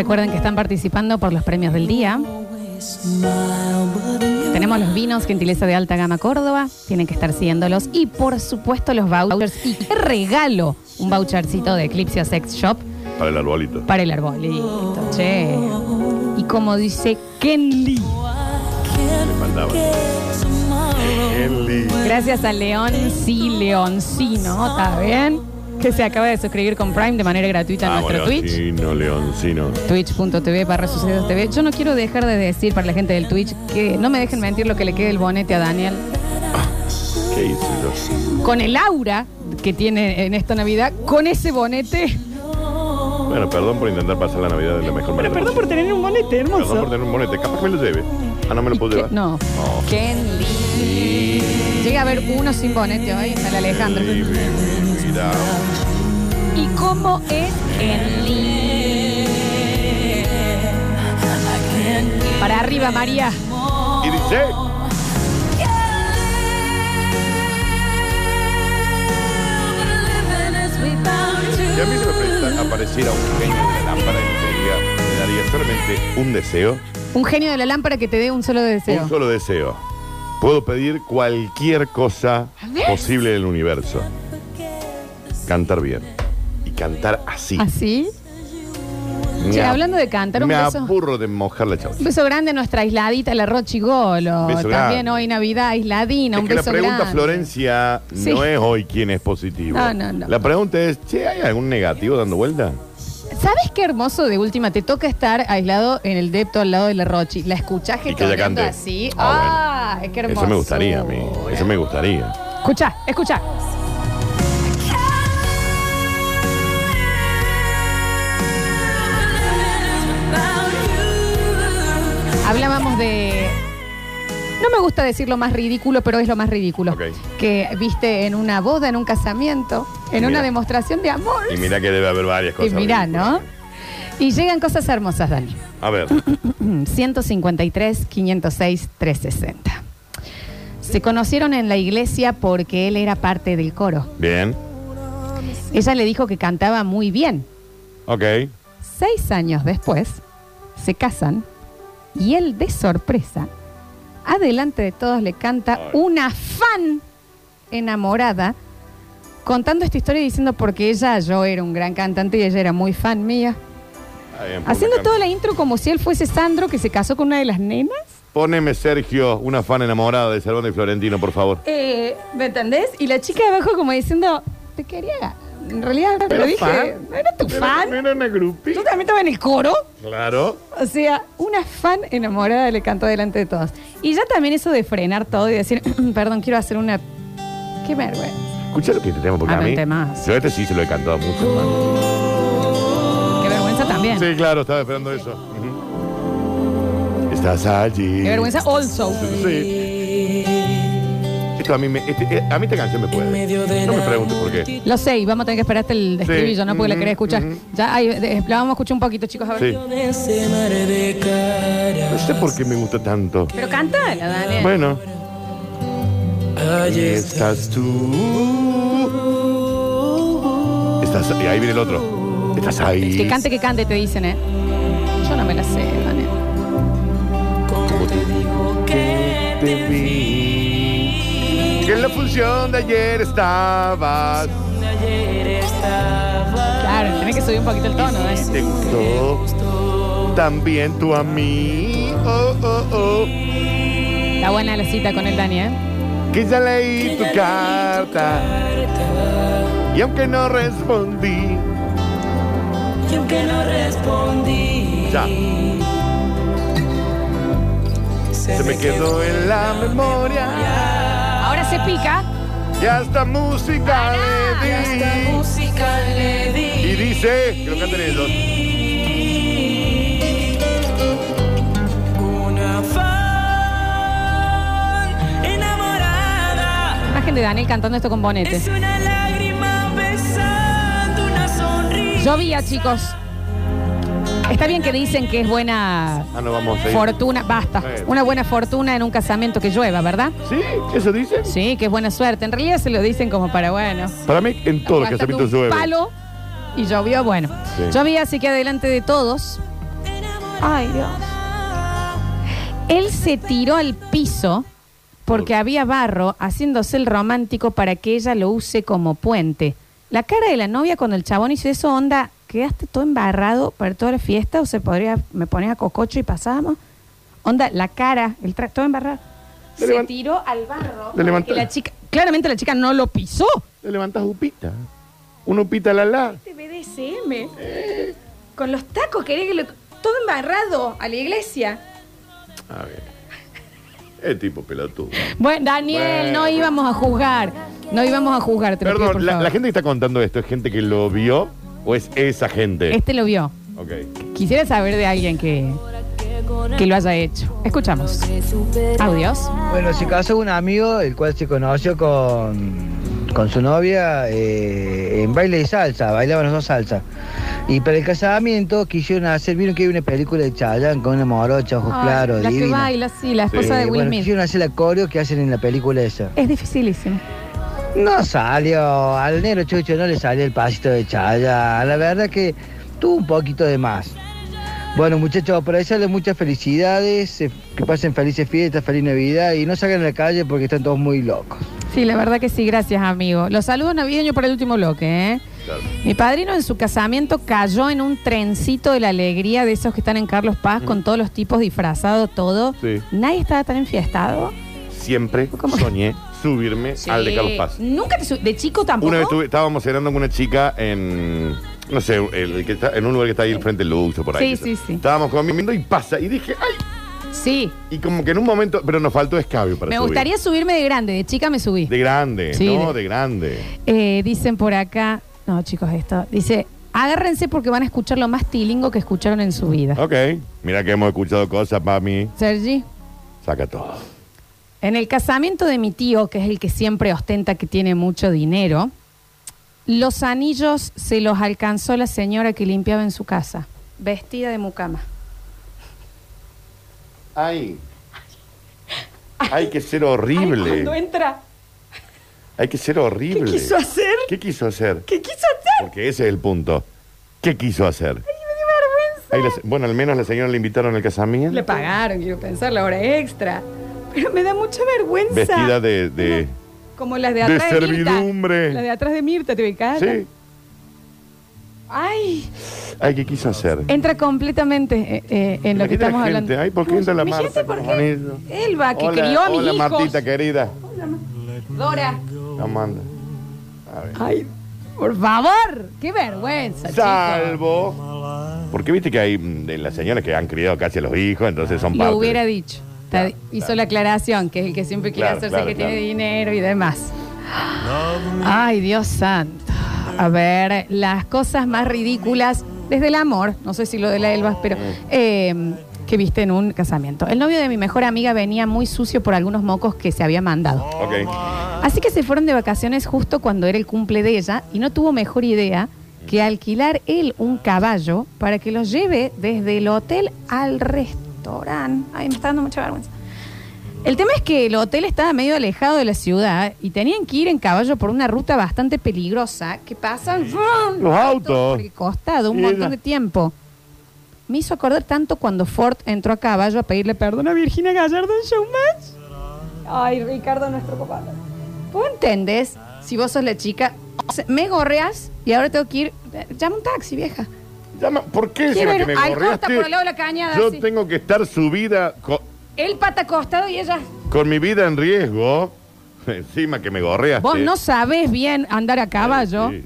Recuerden que están participando por los premios del día. Tenemos los vinos Gentileza de Alta Gama Córdoba. Tienen que estar siguiéndolos. Y por supuesto los vouchers. Y qué regalo un vouchercito de Eclipse Sex Shop Para el arbolito. para el arbolito, che. Y como dice Ken Lee. Me faltaba. Henley. Gracias a León, sí, Leoncino, ¿está bien? Que se acaba de suscribir con Prime de manera gratuita en Vamos, nuestro Twitch. Leoncino, Leoncino. Twitch.tv barra Sucesos TV. Yo no quiero dejar de decir para la gente del Twitch que no me dejen mentir lo que le quede el bonete a Daniel. ¿Qué hice yo? Con el aura que tiene en esta Navidad, con ese bonete. Bueno, perdón por intentar pasar la Navidad de la mejor manera. Pero perdón por tener un bonete hermoso. Perdón por tener un monete. Capaz que me lo lleve. Ah, no me lo puedo llevar. no. Oh. Ken Lee. Llega a haber uno sin bonete hoy, el Alejandro. Sí, vida. ¿Y cómo es Ken Lee? Para arriba, María. Y dice. Si a mí se me apareciera un genio de la lámpara y me diría, me daría solamente un deseo, Un genio de la lámpara que te dé un solo deseo. un solo deseo. Puedo pedir cualquier cosa posible del universo. Cantar bien. Y cantar así. ¿Así? Me Che, ap- hablando de cantar, un Me beso. apurro de mojar la chaucha. Un beso grande a nuestra aisladita, la Rochi Golo. Beso También grande. hoy Navidad, aisladina, Es un que la beso pregunta, grande. Florencia, Sí. no es hoy quién es positivo. No, no, no. La pregunta es, che, ¿hay algún negativo dando vuelta? ¿Sabes qué hermoso de última? Te toca estar aislado en el depto al lado de la Rochi. La escuchás Y que ella cante. así. Ah, ¡Ah! qué hermoso! Eso me gustaría a mí. Eso me gustaría. Escucha, escucha. Hablábamos de. No me gusta decir lo más ridículo, pero es lo más ridículo. Ok. Que viste en una boda, en un casamiento, en una mira. demostración de amor. Y mira que debe haber varias Y cosas. mirá. ¿no? Y llegan cosas hermosas, Dani. A ver, 153, 506, 360. Se conocieron en la iglesia porque él era parte del coro. bien. Ella le dijo que cantaba muy bien. Ok. Seis años después, se casan y él, de sorpresa, adelante de todos le canta una fan enamorada, contando esta historia y diciendo porque ella, yo era un gran cantante y ella era muy fan mía. Está bien, ponme Haciendo toda la intro como si él fuese Sandro que se casó con una de las nenas. Poneme, Sergio, una fan enamorada de Salvando y Florentino, por favor. Eh, ¿Me entendés? Y la chica de abajo como diciendo, te quería. En realidad, te lo ¿Era dije, fan? ¿no era tu fan? Era una groupie. ¿Tú también estabas en el coro? Claro. O sea, una fan enamorada le cantó delante de todos. Y ya también eso de frenar todo y decir, perdón, quiero hacer una... Qué vergüenza. Escucha lo que te tengo, porque Ah, a mí. te más. Yo este sí se lo he cantado mucho, hermano. Qué vergüenza también. Sí, claro, estaba esperando eso. Estás allí. Qué vergüenza also. Sí. A mí me. este- eh, a mí esta canción me puede. No me preguntes por qué. Lo sé, y vamos a tener que esperar hasta el estribillo, ¿no? Porque la querés escuchar. Ya, ahí, de- la vamos a escuchar un poquito, chicos, a ver. Sí. No sé por qué me gusta tanto. Pero cántala, Daniel. Bueno. Ahí estás tú. Estás, y ahí viene el otro. Estás ahí. Que cante, que cante, te dicen, ¿eh? Yo no me la sé, Daniel. Como te digo que te vi. Que en la función de ayer estabas. Claro, tenés que subir un poquito el tono, Y Daniel. te gustó también tú a mí. Oh, oh, oh. Está buena la cita con el Daniel. Que ya leí tu carta. Y aunque no respondí, Y aunque no respondí, ya. Se me quedó en la memoria. Se pica. Y hasta música le esta di. música le di. Y dice, que lo canten ellos. Una fan enamorada Imagen de Daniel cantando esto con bonete. es una lágrima besando una sonrisa. Llovía, chicos. Está bien que dicen que es buena Ah, no vamos a ir. fortuna. Basta. Bueno. Una buena fortuna en un casamiento que llueva, ¿verdad? ¿Sí? ¿Eso dicen? Sí, que es buena suerte. En realidad se lo dicen como para, bueno. Para mí, en todos los aguantando casamientos un llueve. palo y llovió, bueno. Sí. Llovía, así que adelante de todos Ay, Dios. Él se tiró al piso porque había barro haciéndose el romántico para que ella lo use como puente. La cara de la novia cuando el chabón hizo eso, onda, ¿quedaste todo embarrado para toda la fiesta o se podría, me pones a cococho y pasamos? Onda, la cara, el tra- todo embarrado. Le se tiró al barro. Le para que la chica, claramente la chica no lo pisó. Le levantas upita. Un upita la la. Este BDSM. Con los tacos, quería que lo. Todo embarrado a la iglesia. A ver. Es tipo pelotudo. Bueno, Daniel, Bueno. no íbamos a juzgar. No íbamos a juzgar, pido, por Perdón, la, favor. la gente que está contando esto es gente que lo vio o es esa gente? Este lo vio. Ok. Quisiera saber de alguien que, que lo haya hecho. Escuchamos. Audios. Bueno, se casó un amigo, el cual se conoció con, con su novia eh, en baile de salsa, bailaban los dos salsa. Y para el casamiento quisieron hacer, vieron que hay una película de Chayanne con una morocha, ojos Ay, claros, la que baila, sí, la esposa Sí. de Will bueno, Smith. quisieron hacer la coreo que hacen en la película esa. Es dificilísimo. No salió, al negro Chucho no le salió el pasito de Chayanne, la verdad que tuvo un poquito de más. Bueno muchachos, para desearles muchas felicidades, que pasen felices fiestas, feliz Navidad y no salgan a la calle porque están todos muy locos. Sí, la verdad que sí, gracias, amigo. Los saludos navideños para el último bloque, ¿eh? Claro. Mi padrino en su casamiento cayó en un trencito de la alegría de esos que están en Carlos Paz con todos los tipos disfrazados, todo. Sí. Nadie estaba tan enfiestado. Siempre ¿Cómo? soñé subirme al de Carlos Paz. Nunca te su- de chico tampoco. Una vez estábamos cenando con una chica en. No sé, el, el que está, en un lugar que está ahí al frente del Luxo, por ahí. Sí, sí, sí. Estábamos comiendo y pasa. Y dije, ¡ay! Sí. Y como que en un momento. Pero nos faltó escabio para Me subir. gustaría subirme de grande, de chica me subí. De grande, Sí, no, de- de, grande. Eh, dicen por acá, no chicos, esto, dice, agárrense porque van a escuchar lo más tilingo que escucharon en su vida. Ok. Mira que hemos escuchado cosas, mami. Sergi, Saca todo. En el casamiento de mi tío, que es el que siempre ostenta que tiene mucho dinero, los anillos se los alcanzó la señora que limpiaba en su casa, vestida de mucama. Ay. Hay que ser horrible. Ay, cuando entra, Hay que ser ¿qué horrible. quiso hacer? ¿Qué quiso hacer? ¿Qué quiso hacer? Porque ese es el punto. ¿Qué quiso hacer? Ay, la se- bueno, al menos la señora le invitaron al casamiento. Le pagaron, quiero pensar, la hora extra. Pero me da mucha vergüenza. Vestida de. de- Como las de de atrás de, Mirta. servidumbre. La de atrás de Mirta, ¿te ubicas? Sí. Ay, Ay, ¿qué quiso hacer? entra completamente eh, eh, en lo que estamos la hablando. gente. Ay, ¿por qué entra la Marta gente, ¿por con qué? anillo? Elba, que hola, crió a mis hola, hijos. Martita querida. Dora. Amanda. A ver. Ay, por favor. Qué vergüenza. Salvo. Porque viste que hay mm, de las señoras que han criado casi a los hijos, entonces son parte. Lo hubiera dicho. Está- Claro, hizo claro. la aclaración, que es el que siempre quiere Claro, hacerse claro, que claro. tiene dinero y demás. Ay, Dios santo. A ver, las cosas más ridículas desde el amor, no sé si lo de la Elba, pero eh, que viste en un casamiento. El novio de mi mejor amiga venía muy sucio por algunos mocos que se había mandado. Ok. Así que se fueron de vacaciones justo cuando era el cumple de ella y no tuvo mejor idea que alquilar él un caballo para que los lleve desde el hotel al restaurante. Ay, me está dando mucha vergüenza. El tema es que el hotel estaba medio alejado de la ciudad y tenían que ir en caballo por una ruta bastante peligrosa que pasan. Los autos. por el costado un montón de tiempo. Me hizo acordar tanto cuando Ford entró a caballo a pedirle perdón a Virginia Gallardo en Showmatch. Ay, Ricardo, nuestro papá. ¿Vos entendés? Si vos sos la chica, o sea, me gorreas y ahora tengo que ir. Llama un taxi, vieja. Llama, ¿Por qué Quiero encima que ir me al Costa gorreaste? por el lado de la cañada, Yo tengo que estar subida co- Él pata acostado y ella. con mi vida en riesgo. Encima que me gorreaste. Vos no sabés bien andar a caballo. Sí.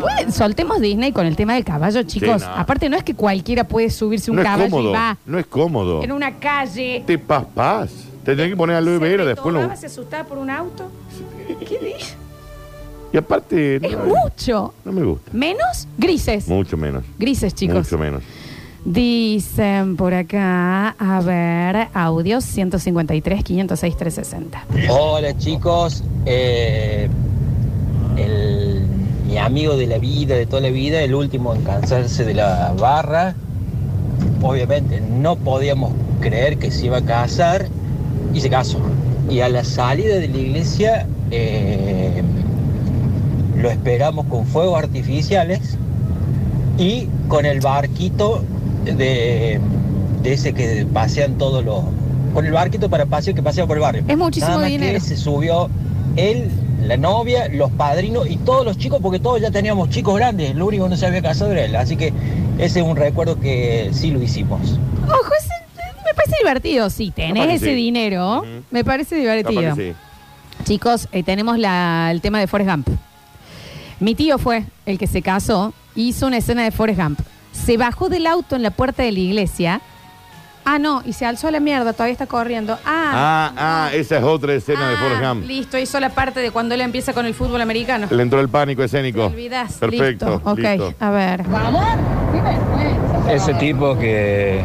Bueno, soltemos Disney con el tema del caballo, chicos. no. Aparte, no es que cualquiera puede subirse un No es caballo cómodo. y va No es cómodo. en una calle. Te paspás. Te tenés que poner a Luis se Vera después. lo- retomaba, se asustaba por un auto. ¿Qué dice? Y aparte. Es no, mucho. no me gusta. Menos grises. Mucho menos. Grises, chicos. Mucho menos. Dicen por acá, a ver, audios 153, 506, 360. Hola chicos, Eh, el- mi amigo de la vida, de toda la vida, el último en cansarse de la barra, obviamente no podíamos creer que se iba a casar y se casó. Y a la salida de la iglesia eh, lo esperamos con fuegos artificiales y con el barquito de, de ese que pasean todos los... Con el barquito para pasear que pasea por el barrio. Es muchísimo Nada más dinero. que se subió él, la novia, los padrinos y todos los chicos, porque todos ya teníamos chicos grandes. Lo único que no se había casado era él. Así que ese es un recuerdo que sí lo hicimos. Ojo, ese- me parece divertido. Si tenés ese sí. dinero, me parece divertido. sí. Chicos, eh, tenemos la- el tema de Forrest Gump. Mi tío fue el que se casó, hizo una escena de Forrest Gump. Se bajó del auto en la puerta de la iglesia. Ah, no, y se alzó a la mierda, todavía está corriendo. Ah, Ah, ah, esa es otra escena de ah, Forrest Gump. Listo, hizo la parte de cuando él empieza con el fútbol americano. Le entró el pánico Te escénico. olvidás. Perfecto. Listo. Ok, listo. a ver. Ese tipo que,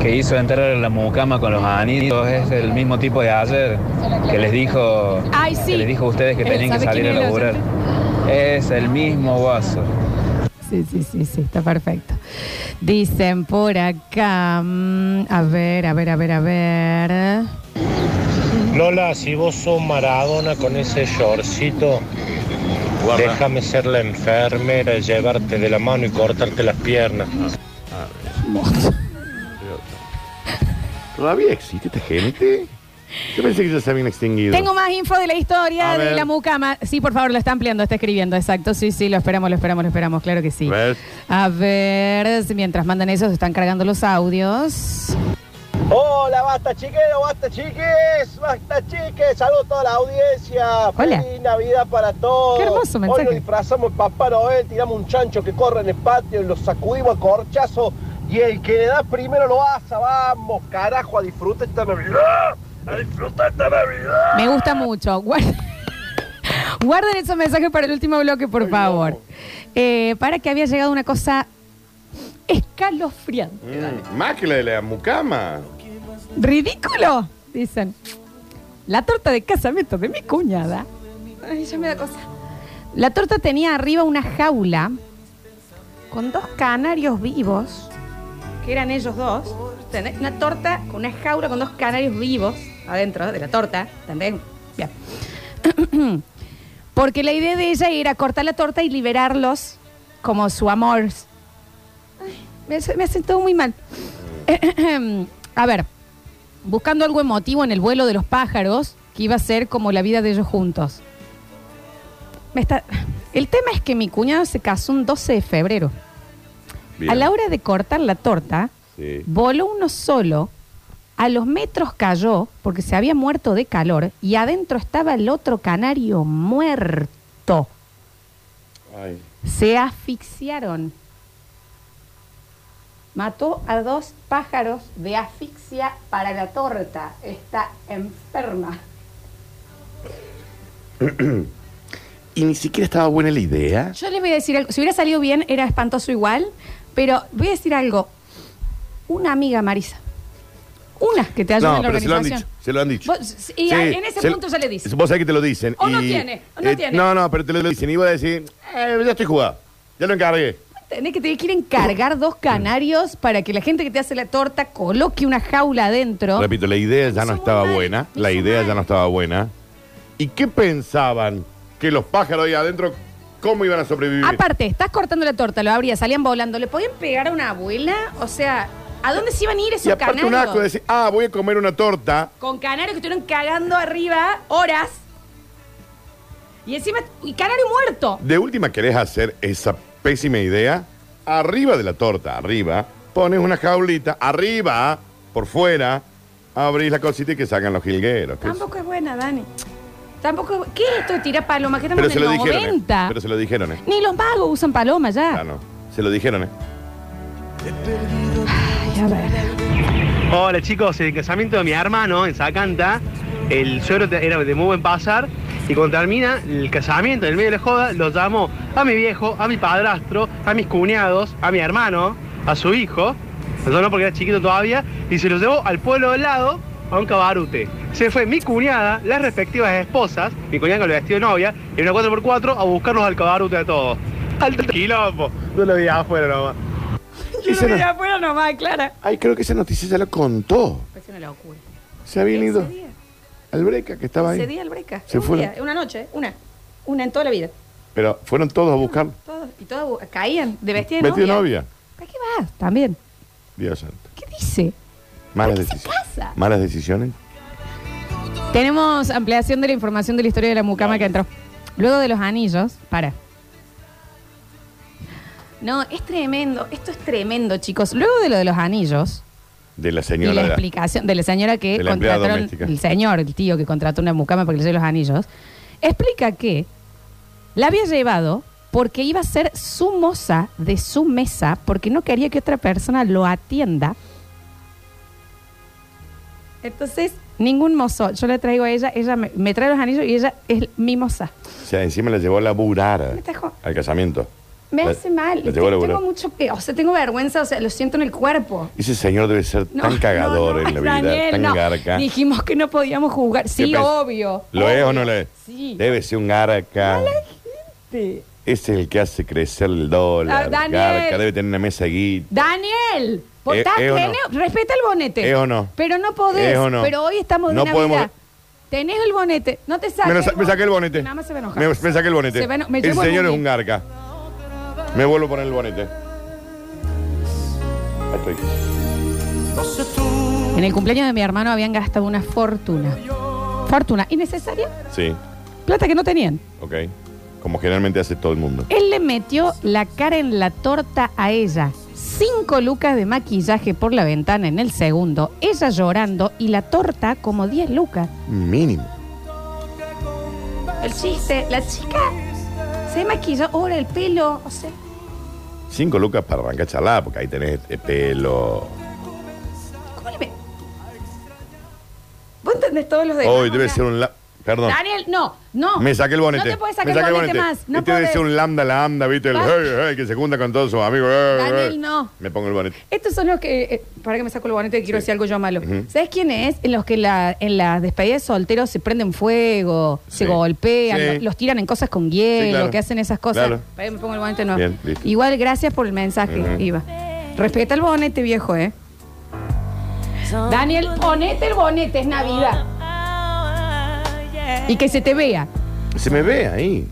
que hizo entrar a la mucama con los anillos es el mismo tipo de ayer que les dijo, Ay, sí. que les dijo a ustedes que Él tenían que salir a laburar. Es el mismo guaso. Sí, sí, sí, sí, está perfecto. Dicen por acá. mm, a ver, a ver, a ver, a ver. Lola, si vos sos Maradona con ese shortcito, Guarda. déjame ser la enfermera, llevarte de la mano y cortarte las piernas. ¿Todavía existe esta gente? Yo pensé que ya se habían extinguido. Tengo más info de la historia A de ver. la mucama. Sí, por favor, lo está ampliando, está escribiendo, exacto. Sí, sí, lo esperamos, lo esperamos, lo esperamos, claro que sí. A ver, mientras mandan eso, se están cargando los audios. Hola, basta chiquero, basta chiques, basta chiques, saludos a toda la audiencia. Hola. Feliz Navidad para todos. Qué hermoso mensaje. Hoy nos disfrazamos de Papá Noel, tiramos un chancho que corre en el patio y lo sacudimos a corchazo. Y el que le da primero lo asa, vamos, carajo, a disfrutar esta Navidad. A disfrutar esta Navidad. Me gusta mucho. Guarden, guarden esos mensajes para el último bloque, por favor. Eh, para que había llegado una cosa escalofriante. Mm, más que la de la mucama. ridículo, dicen. La torta de casamiento de mi cuñada. Ay, ya me da cosa. La torta tenía arriba una jaula con dos canarios vivos, eran ellos dos. ¿Entendés? Una torta con una jaula con dos canarios vivos adentro de la torta. Bien. Porque la idea de ella era cortar la torta y liberarlos como su amor. Me, hace- hacen todo muy mal. A ver, buscando algo emotivo en el vuelo de los pájaros, que iba a ser como la vida de ellos juntos. Me está... El tema es que mi cuñado se casó un 12 de febrero. Bien. A la hora de cortar la torta, Sí. voló uno solo, a los metros cayó porque se había muerto de calor y adentro estaba el otro canario muerto. Ay. Se asfixiaron. Mató a dos pájaros de asfixia para la torta. Está enferma. Y ni siquiera estaba buena la idea. Yo les voy a decir algo. Si hubiera salido bien, era espantoso igual. Pero voy a decir algo. Una amiga, Marisa. Una que te ayuda No, en la pero se lo han organización. dicho. Se lo han dicho. Vos- y en ese se- punto ya le dice. Vos sabés que te lo dicen. O no y- tiene, o no eh, tiene. No, no, pero te lo dicen. Y voy a decir, eh, ya estoy jugado. Ya lo encargué. Tenés que te quieren cargar dos canarios para que la gente que te hace la torta coloque una jaula adentro. Repito, la idea ya no hizo estaba mal, buena. La hizo idea mal. ya no estaba buena. ¿Y qué pensaban? Que los pájaros ahí adentro, ¿cómo iban a sobrevivir? Aparte, estás cortando la torta, lo abrías, salían volando. ¿Le podían pegar a una abuela? O sea, ¿a dónde se iban a ir esos y aparte canarios? un asco de decir, ah, voy a comer una torta. Con canarios que estuvieron cagando arriba horas. Y encima, y canario muerto. De última, querés hacer esa pésima idea. Arriba de la torta, arriba, pones una jaulita, arriba, por fuera, abrís la cosita y que salgan los jilgueros. ¿Qué es? Tampoco es buena, Dani. Tampoco ¿Qué es esto de tirar palomas? ¿Qué estamos Pero se en lo el dijeron, 90? ¿eh? Pero se lo dijeron, ¿eh? Ni los magos usan palomas ya. Ah, no. Se lo dijeron, ¿eh? Ay, a ver. Hola chicos, en el casamiento de mi hermano en Zacanta, el suegro te- era de muy buen pasar y cuando termina el casamiento, en el medio de la joda, lo llamó a mi viejo, a mi padrastro, a mis cuñados, a mi hermano, a su hijo, no porque era chiquito todavía, y se los llevó al pueblo del lado a un cabarute. Se fue mi cuñada, las respectivas esposas, mi cuñada con el vestido de novia, y una 4x4 a buscarnos al cabarute a todos. Al quilombo, no lo vi afuera nomás. Yo Ese lo vi no- afuera nomás, Clara. Ay, creo que esa noticia ya la contó. Parece una locura. Se habían ido Ese día, al breca que estaba ese ahí. día el breca. Se un fueron. día, una noche, una. Una en toda la vida. Pero fueron todos a buscar Todos- y todos caían de vestida de vestido de novia. novia. ¿Para qué vas? También. Dios santo. ¿Qué dice? Malas ¿Qué se decisiones. Pasa? Malas decisiones. Tenemos ampliación de la información de la historia de la mucama que entró. Luego de los anillos, para. No, es tremendo. Esto es tremendo, chicos. Luego de lo de los anillos De la señora. la explicación de la señora que De la empleada contrataron, doméstica. el señor, el tío que contrató una mucama para que le lleve los anillos, explica que la había llevado porque iba a ser su moza de su mesa porque no quería que otra persona lo atienda. Entonces, ningún mozo, yo le traigo a ella, ella me, me trae los anillos y ella es mi moza. O sea, encima la llevó a laburar Me trajo- al casamiento. Me La- hace mal. la llevó a Tengo laburar. mucho que, o sea, tengo vergüenza, o sea, lo siento en el cuerpo. Ese señor debe ser No, tan cagador no, no, en la vida, Daniel, tan no. garca. Dijimos que no podíamos jugar. Sí, ¿Qué pens- obvio. ¿Lo es o no lo es? Sí. Debe ser un garca. Sí. Ese es el que hace crecer el dólar. Ah, Daniel. Garca, debe tener una mesa de guita. Daniel, ¿vos ¿Es- estás es o no? genio? respeta el bonete. ¿Es o no? Pero no podés. ¿Es o no? Pero hoy estamos de No Navidad. podemos- Tenés el bonete. No te saques. Me, lo sa- me saqué el bonete. Nada más se va a enojar. Me, me saqué el bonete. Se va a eno- me llevo el señor es un garca. Me vuelvo a poner el bonete. Ahí estoy. En el cumpleaños de mi hermano habían gastado una fortuna. Fortuna. ¿Innecesaria? Sí, Plata que no tenían. ok. Como generalmente hace todo el mundo. Él le metió la cara en la torta a ella. Cinco lucas de maquillaje por la ventana en el segundo. Ella llorando y la torta como 10 lucas. Mínimo. El chiste, la chica se maquilla, ahora el pelo, o sea. Cinco lucas para arrancar a charlar, porque ahí tenés el pelo. ¿Cómo le ve? ¿Vos entendés todos los demás? Hoy debe ser un. la- Perdón. Daniel, no, no. Me saqué el bonete. No te puedes Me sacar el bonete, más. No este debe podés. ser un lambda lambda, ¿viste? El hey, hey, que se junta con todos sus amigos. hey, Daniel, hey. no. Me pongo el bonete. Estos son los que. eh, para que me saco el bonete, que quiero Sí. decir algo yo malo. Ujú. ¿Sabes quién es? En los que la, en las despedidas de solteros se prenden fuego, Sí. se golpean, Sí. lo- los tiran en cosas con hielo, Sí, claro. que hacen esas cosas. Claro. Para que me pongo el bonete, no. Bien, listo. Igual, gracias por el mensaje, Ujú. Iba. Respeta el bonete, viejo, ¿eh? Daniel, ponete el bonete, es Navidad. Y que se te vea. Se me ve ahí.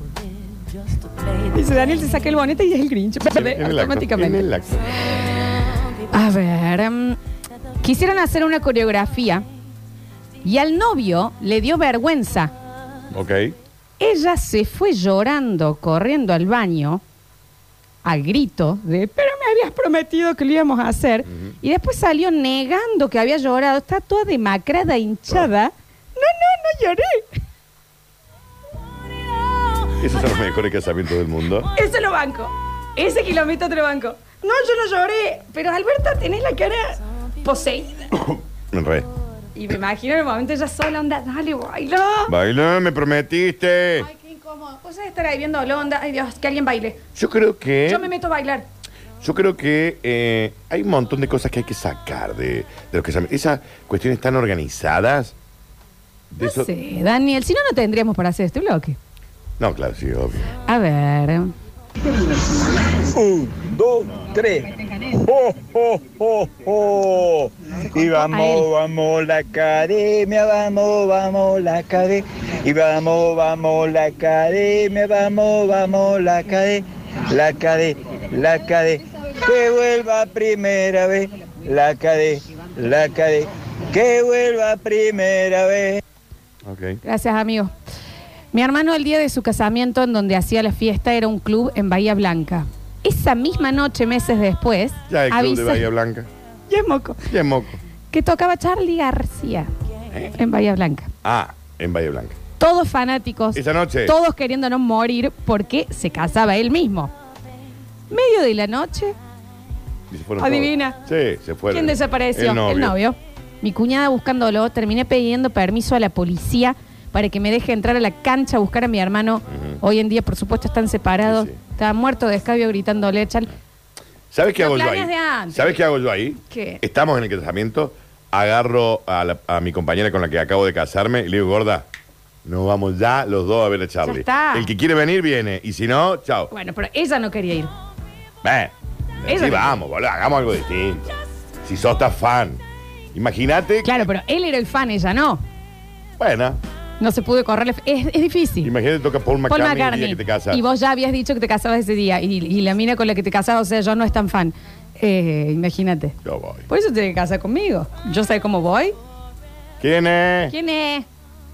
Dice Daniel, se saca el bonete y es el Grinch. En el acto, automáticamente. en el acto. A ver, em, quisieron hacer una coreografía y al novio le dio vergüenza. Ok. Ella se fue llorando, corriendo al baño, al grito de, pero me habías prometido que lo íbamos a hacer. Y después salió negando que había llorado. Está toda demacrada, hinchada. No, no, no lloré. Esos son los mejores casamientos del mundo. Ese lo banco. Ese kilómetro te lo banco. No, yo no lloré. Pero Alberta, tenés la cara poseída. Re. Y me imagino en el momento ella sola, onda, dale, baila. Baila, me prometiste. Ay, qué incómodo. Vos estar ahí viendo onda. Ay, Dios, que alguien baile. Yo creo que. Yo me meto a bailar. Yo creo que eh, hay un montón de cosas que hay que sacar de, de los casamientos. Esas cuestiones tan organizadas. De No eso- sé, Daniel, si no, no tendríamos para hacer este bloque. No, claro, sí, obvio. A ver. Un, dos, tres. ¡Oh, oh, oh, oh! Y vamos, vamos la academia, vamos, vamos la academia. Y vamos, vamos la academia, vamos, vamos la academia. La academia, la academia. Que vuelva primera vez. La academia, la academia. Que vuelva primera vez. Ok. Gracias, amigo. Mi hermano, el día de su casamiento, en donde hacía la fiesta, era un club en Bahía Blanca. Esa misma noche, meses después, Ya el club de Bahía Blanca. Ya es moco. Ya es moco. que tocaba Charlie García en Bahía Blanca. Ah, en Bahía Blanca. Todos fanáticos. Esa noche. Todos queriendo no morir porque se casaba él mismo. Medio de la noche, Y se fueron Adivina. todos. Sí, se fueron. ¿quién desapareció? El novio. Mi cuñada buscándolo, terminé pidiendo permiso a la policía para que me deje entrar a la cancha a buscar a mi hermano. Hoy en día, por supuesto, están separados. Sí, sí. Estaba muerto de escabio gritándole, Chal. ¿Sabes qué Los hago yo ahí? planes de antes. ¿Sabes qué hago yo ahí? ¿Qué? Estamos en el casamiento, agarro a, la- a mi compañera con la que acabo de casarme y le digo, gorda, nos vamos ya los dos a ver a Charlie. está. El que quiere venir, viene. Y si no, chao. Bueno, pero ella no quería ir. Ella Sí, no- vamos, boludo, hagamos algo distinto. Si sos tan fan. Imagínate. Claro, pero él era el fan, ella no. Bueno, No se pudo correr. Es, es difícil. Imagínate toca Paul Paul McCartney, el McCartney. día que te casas. Y vos ya habías dicho que te casabas ese día. Y, y la mina con la que te casabas, o sea, yo no es tan fan. Eh, imagínate. Yo voy. Por eso te que casar conmigo. Yo sé cómo voy. ¿Quién es? ¿Quién es?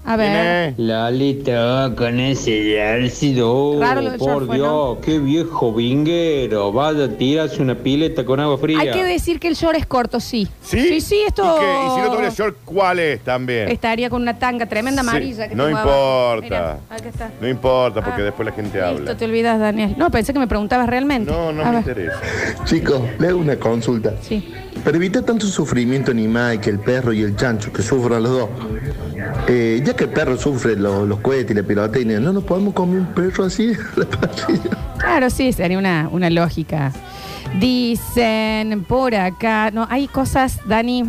A ¿Quién ver. Lalita, con ese ejército. Raro lo del por short, Dios, qué viejo vinguero. Vaya, tiras una pileta con agua fría. Hay que decir que el short es corto, sí. ¿Sí? Sí, sí, esto. ¿Y, qué? ¿Y si no tuviera short, cuál es también? Estaría con una tanga tremenda Sí, amarilla. que no tengo abajo. importa. Mira, acá está. No importa, porque Ah, después la gente Listo, habla. te olvidas, Daniel. No, pensé que me preguntabas realmente. No, no A me ver. interesa. Chicos, le hago una consulta. Sí. Para evitar tanto sufrimiento en Mike, el perro y el chancho, que sufran los dos, eh, ya que el perro sufre lo- los cohetes y la pirotecnia, ¿no nos podemos comer un perro así a la parrilla? Claro, sí, sería una, una lógica. Dicen por acá, no, hay cosas, Dani,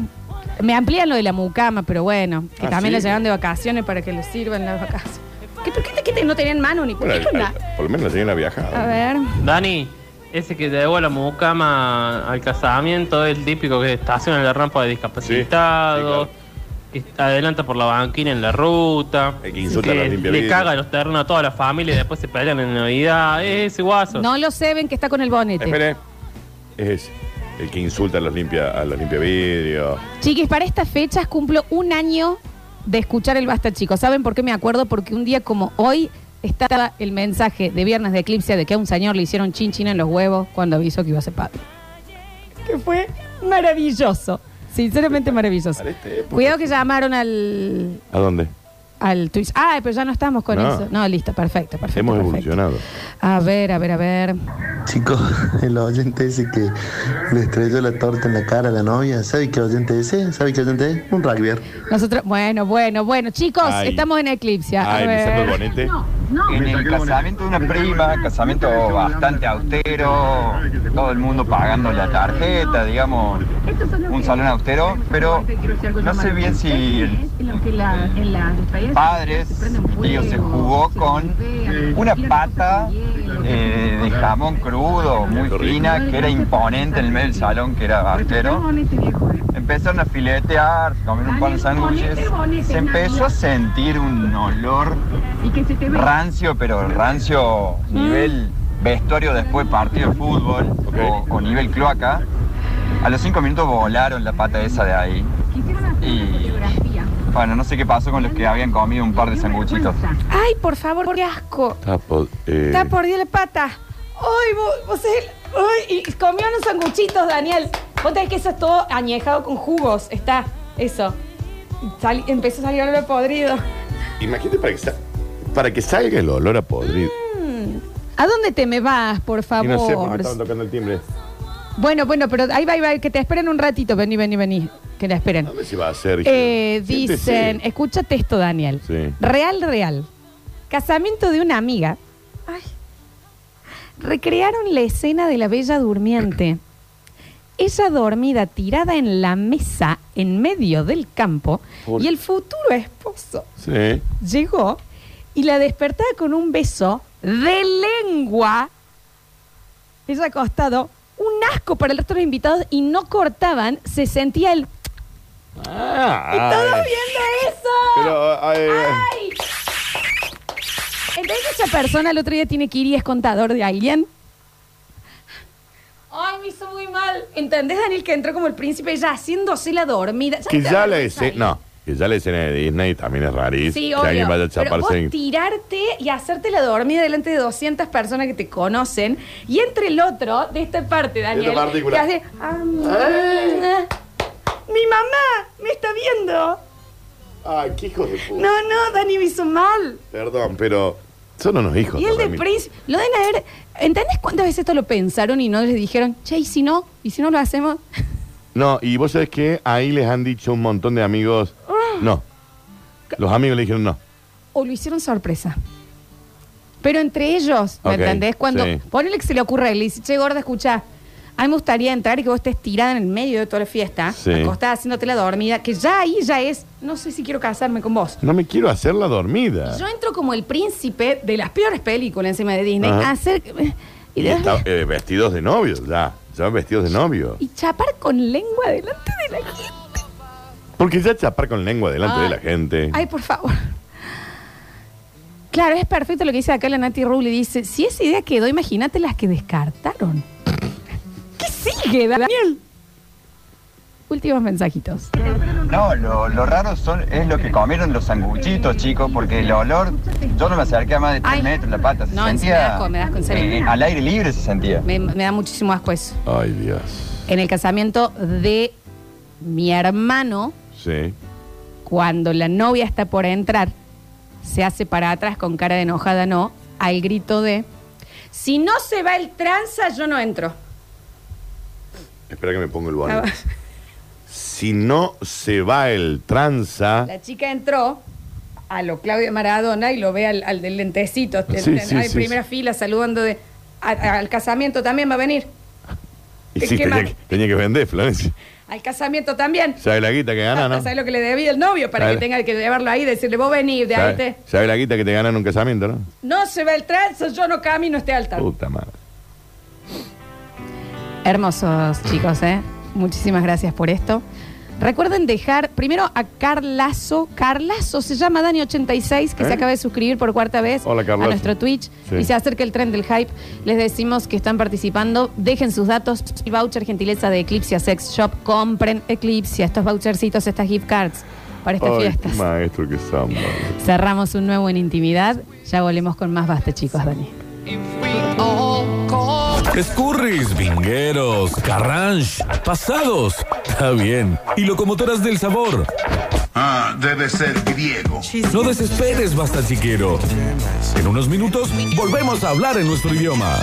me amplían lo de la mucama, pero bueno, que Ah, también ¿sí? la llevan de vacaciones para que les sirvan las vacaciones. ¿Qué, ¿Por qué, te- qué te- no tenían mano ni por Bueno, qué al- onda? al- por lo menos la señora viajada. A ver, Dani, ese que llevó la mucama al casamiento es el típico que estaciona en la rampa de discapacitados, que adelanta por la banquina en la ruta, El que insulta a los le limpiavidrios. caga los terrenos a toda la familia y después se pelean en Navidad. Es ese guaso. no lo sé, ven que está con el bonete. Espere. Es ese. El que insulta a los limpia, a los limpiavidrios. Chiquis, para estas fechas cumplo un año de escuchar el Basta Chicos. ¿Saben por qué me acuerdo? Porque un día como hoy estaba el mensaje de Viernes de Eclipse de que a un señor le hicieron chin chin en los huevos cuando avisó que iba a ser padre. Que fue maravilloso. Sinceramente maravilloso. Para esta época. Cuidado que llamaron al, ¿A dónde? Al Twitch. Ah, pero ya no estamos con No. eso. No, listo, perfecto, perfecto. Hemos perfecto. evolucionado. A ver, a ver, a ver. Chicos, el oyente ese que le estrelló la torta en la cara a la novia, ¿sabe qué oyente es ese? ¿Sabe qué oyente es? Un rugby. Nosotros, bueno, bueno, bueno, chicos, Ay. estamos en Eclipse. A Ay, me el ver. bonete. En el casamiento de una prima, casamiento bastante austero, todo el mundo pagando la tarjeta, digamos, un salón austero, pero no sé bien si padres, digo, se jugó con una pata eh, de jamón crudo, muy fina, que era imponente en el medio del salón, que era austero. Empezaron a filetear, comer un par de sándwiches. Se empezó a sentir un olor rancio, pero rancio nivel vestuario después de partido de fútbol o, o nivel cloaca. A los cinco minutos volaron la pata esa de ahí. Y bueno, no sé qué pasó con los que habían comido un par de sanguchitos. Ay, por favor, qué asco. Está por, eh, Está por la pata. Ay, vos, vos el- ay, y comió unos sanguchitos, Daniel. Vos tenés que eso es todo añejado con jugos. Está, eso. Y empezó a salir olor a podrido. Imagínate para que, sa- para que salga el olor a podrido. ¿A dónde te me vas, por Y favor? no sé por qué estaban tocando el timbre. Bueno, bueno, pero ahí va, ahí va, que te esperen un ratito. Vení, vení, vení. Que te esperen. ¿Dónde se va a hacer? Eh, Siéntese. dicen, escúchate esto, Daniel. Sí. Real, real. Casamiento de una amiga. Ay. Recrearon la escena de la bella durmiente. Ella dormida tirada en la mesa en medio del campo Por- y el futuro esposo Sí. llegó y la despertaba con un beso de lengua. Ella acostado, un asco para el resto de los invitados y no cortaban, se sentía el... Ah, ¡Y todos ay. viendo eso! Pero, ay, ay. Entonces esa persona el otro día tiene que ir y es contador de alguien. Ay, me hizo muy mal. ¿Entendés, Daniel, que entró como el príncipe ella haciéndose la dormida? que ya escena. ahí? No, que ya la escena de Disney también es rarísima. Sí, que obvio. alguien vaya a Pero vos chaparse. en- tirarte y hacerte la dormida delante de 200 personas que te conocen y entre el otro, de esta parte, Daniel, partícula. que hace... ah, Mi mamá me está viendo. Ay, qué hijos de puta. No, no, Dani me hizo mal. Perdón, pero son unos hijos. Y el de. Prince, lo deben haber. ¿Entendés cuántas veces esto lo pensaron y no les dijeron, che, y si no? ¿Y si no lo hacemos? No, y vos sabés que ahí les han dicho un montón de amigos. Ah. No. Los amigos le dijeron no. O lo hicieron sorpresa. Pero entre ellos, ¿me Ok, entendés? Cuando sí. ponele que se le ocurre y dice, che, gorda, escucha, a mí me gustaría entrar y que vos estés tirada en el medio de toda la fiesta, Sí. acostada haciéndote la dormida, que ya ahí ya es, no sé si quiero casarme con vos. No me quiero hacer la dormida. Yo entro como el príncipe de las peores películas encima de Disney, Ajá. a hacer... Y, Y de- está- eh, vestidos de novios, ya. Ya vestidos de novio. y chapar con lengua delante de la gente. Porque ya chapar con lengua delante de la gente. Ay, por favor. Claro, es perfecto lo que dice acá la Nati Rubli. Dice, si esa idea quedó, imagínate las que descartaron. ¿Qué sigue, Daniel? Últimos mensajitos. No, lo, lo raro son, es lo que comieron los sanguchitos, chicos, porque el olor, yo no me acerqué a más de 3 Ay. metros la pata, se No, en serio, me sentía da asco, me da asco, en serio. eh, al aire libre se sentía. Me, me da muchísimo asco eso. Ay, Dios. En el casamiento de mi hermano, Sí. cuando la novia está por entrar, se hace para atrás con cara de enojada, no, al grito de, si no se va el tranza, yo no entro. Espera que me pongo el Ah, volumen. Si no se va el tranza. La chica entró a lo Claudio Maradona y lo ve al, al del lentecito, Sí, primera fila saludando de, a- al casamiento también va a venir. Y ¿Qué sí, tenía más? que, tenía que vender, Florencia. Al casamiento también. ¿Sabe la guita que gana, no? ¿Sabes lo que le debía el novio para que tenga que llevarlo ahí y decirle, vos venís de ahí te... ¿Sabe, sabe la guita que te gana en un casamiento, no? No se va el tranza, yo no camino este altar. Puta madre. Hermosos chicos, ¿eh? Muchísimas gracias por esto. Recuerden dejar primero a Carlazo, Carlazo se llama Dani86, que ¿Eh? se acaba de suscribir por cuarta vez Hola, a nuestro Twitch Sí. y se acerca el tren del hype. Les decimos que están participando, dejen sus datos, el voucher gentileza de Eclipse Sex Shop, compren Eclipse, estos vouchercitos, estas gift cards para estas Ay, qué fiestas. maestro que somos. Cerramos un nuevo en intimidad, ya volvemos con más basta chicos, Dani. Escurris, vingueros, carranche, pasados. Está bien. Y locomotoras del sabor. Ah, debe ser griego. No desesperes, basta chiquero. En unos minutos volvemos a hablar en nuestro idioma.